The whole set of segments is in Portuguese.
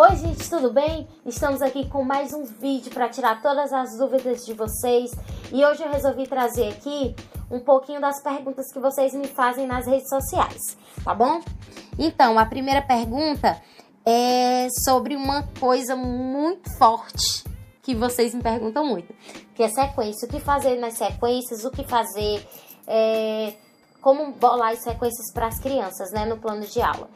Oi, gente, tudo bem? Estamos aqui com mais um vídeo para tirar todas as dúvidas de vocês. E hoje eu resolvi trazer aqui um pouquinho das perguntas que vocês me fazem nas redes sociais, tá bom? Então, a primeira pergunta é sobre uma coisa muito forte que vocês me perguntam muito, que é sequência. O que fazer nas sequências, o que fazer, é, como bolar as sequências para as crianças, né, no plano de aula.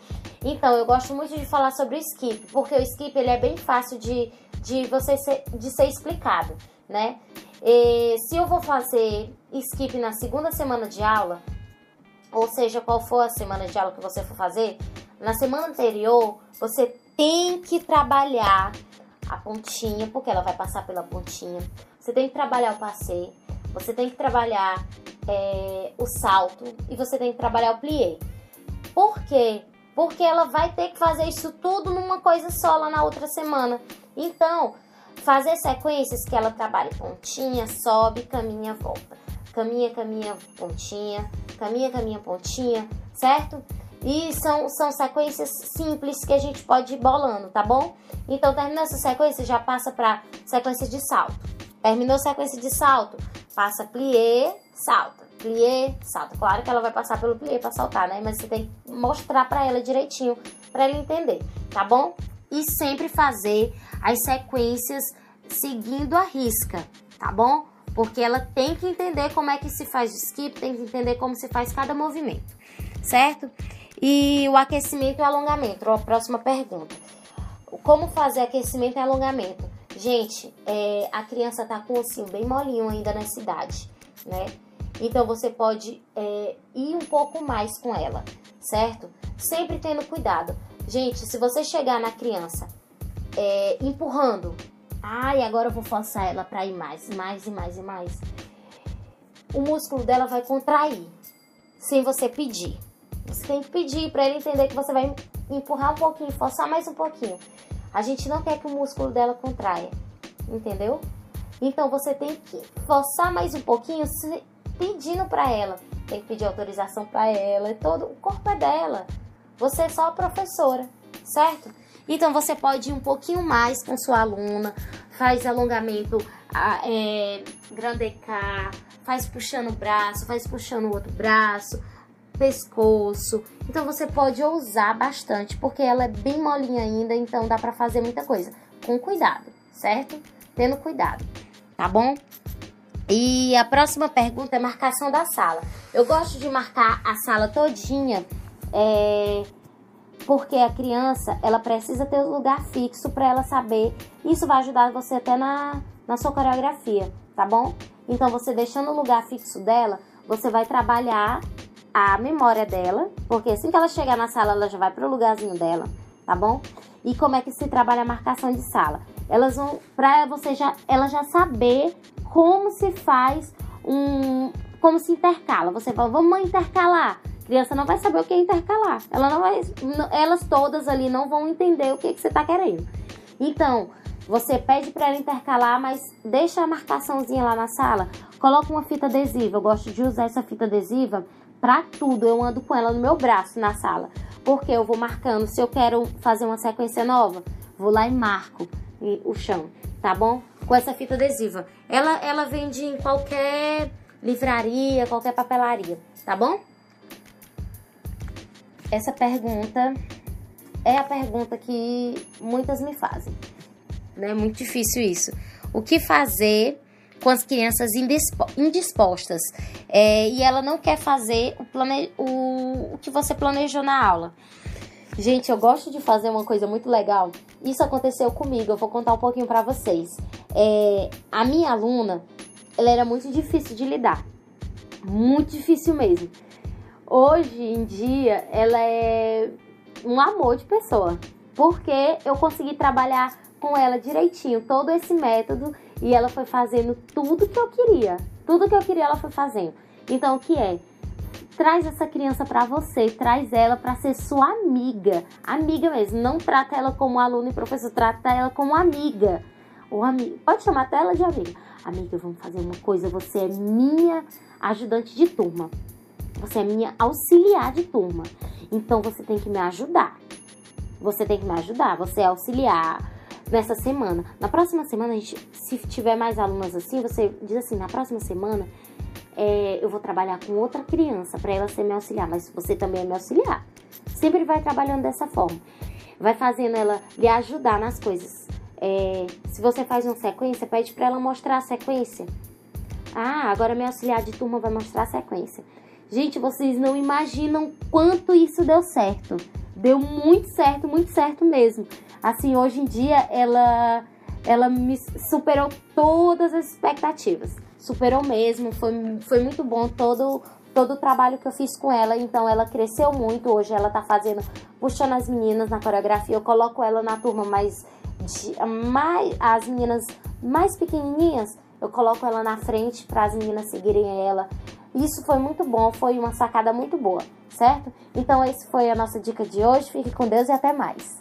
Então, eu gosto muito de falar sobre o skip, porque o skip ele é bem fácil de, de você ser, de ser explicado, né? E, se eu vou fazer skip na segunda semana de aula, ou seja, qual for a semana de aula que você for fazer, na semana anterior você tem que trabalhar a pontinha, porque ela vai passar pela pontinha. Você tem que trabalhar o passeio, você tem que trabalhar é, o salto e você tem que trabalhar o plié. Por quê? Porque ela vai ter que fazer isso tudo numa coisa só lá na outra semana. Então, fazer sequências que ela trabalhe pontinha, sobe, caminha, volta. Caminha, caminha, pontinha, caminha, caminha, pontinha, certo? E são, são sequências simples que a gente pode ir bolando, tá bom? Então, terminou essa sequência, já passa para sequência de salto. Terminou a sequência de salto, passa plié, salta plié, salta. Claro que ela vai passar pelo plié para saltar, né? Mas você tem que mostrar para ela direitinho, para ela entender, tá bom? E sempre fazer as sequências seguindo a risca, tá bom? Porque ela tem que entender como é que se faz o skip, tem que entender como se faz cada movimento, certo? E o aquecimento e alongamento, a próxima pergunta. Como fazer aquecimento e alongamento? Gente, é, a criança tá com o ossinho bem molinho ainda na cidade, né? Então você pode é, ir um pouco mais com ela, certo? Sempre tendo cuidado. Gente, se você chegar na criança é, empurrando, ai, agora eu vou forçar ela para ir mais, mais e mais e mais, o músculo dela vai contrair, sem você pedir. Você tem que pedir para ele entender que você vai empurrar um pouquinho, forçar mais um pouquinho. A gente não quer que o músculo dela contraia, entendeu? Então você tem que forçar mais um pouquinho pedindo para ela. Tem que pedir autorização para ela, é todo o corpo é dela. Você é só a professora, certo? Então você pode ir um pouquinho mais com sua aluna, faz alongamento é, grandecar, faz puxando o braço, faz puxando o outro braço, pescoço. Então você pode ousar bastante, porque ela é bem molinha ainda, então dá para fazer muita coisa. Com cuidado, certo? Tendo cuidado, tá bom? E a próxima pergunta é marcação da sala. Eu gosto de marcar a sala todinha, é, porque a criança ela precisa ter um lugar fixo para ela saber. Isso vai ajudar você até na, na sua coreografia, tá bom? Então você deixando o lugar fixo dela, você vai trabalhar a memória dela, porque assim que ela chegar na sala, ela já vai para o lugarzinho dela, tá bom? E como é que se trabalha a marcação de sala? Elas vão para você já ela já saber como se faz um. como se intercala. Você fala, vamos intercalar. A criança não vai saber o que é intercalar. Ela não vai, elas todas ali não vão entender o que, que você está querendo. Então, você pede para ela intercalar, mas deixa a marcaçãozinha lá na sala. Coloca uma fita adesiva. Eu gosto de usar essa fita adesiva para tudo. Eu ando com ela no meu braço na sala. Porque eu vou marcando. Se eu quero fazer uma sequência nova, vou lá e marco o chão, tá bom? com essa fita adesiva. Ela, ela vende em qualquer livraria, qualquer papelaria, tá bom? Essa pergunta é a pergunta que muitas me fazem. Né? É muito difícil isso. O que fazer com as crianças indispostas é, e ela não quer fazer o, plane... o, o que você planejou na aula? Gente, eu gosto de fazer uma coisa muito legal. Isso aconteceu comigo, eu vou contar um pouquinho para vocês. É, a minha aluna, ela era muito difícil de lidar. Muito difícil mesmo. Hoje em dia, ela é um amor de pessoa. Porque eu consegui trabalhar com ela direitinho, todo esse método, e ela foi fazendo tudo que eu queria. Tudo que eu queria, ela foi fazendo. Então, o que é? Traz essa criança para você, traz ela para ser sua amiga, amiga mesmo. Não trata ela como aluno e professor, trata ela como amiga. Ou amiga, pode chamar até ela de amiga. Amiga, vamos fazer uma coisa, você é minha ajudante de turma. Você é minha auxiliar de turma. Então você tem que me ajudar. você tem que me ajudar, você auxiliar nessa semana. Na próxima semana, a gente, se tiver mais alunas assim, você diz assim, na próxima semana é, eu vou trabalhar com outra criança para ela ser me auxiliar, mas você também é me auxiliar. Sempre vai trabalhando dessa forma. Vai fazendo ela lhe ajudar nas coisas. É, se você faz uma sequência, pede para ela mostrar a sequência. Ah, agora minha auxiliar de turma vai mostrar a sequência. Gente, vocês não imaginam quanto isso deu certo. Deu muito certo, muito certo mesmo. Assim, hoje em dia ela ela me superou todas as expectativas. Superou mesmo, foi, foi muito bom todo todo o trabalho que eu fiz com ela. Então ela cresceu muito. Hoje ela tá fazendo, puxando as meninas na coreografia. Eu coloco ela na turma mais, de, mais as meninas mais pequenininhas. Eu coloco ela na frente para as meninas seguirem ela. Isso foi muito bom, foi uma sacada muito boa, certo? Então, esse foi a nossa dica de hoje. Fique com Deus e até mais.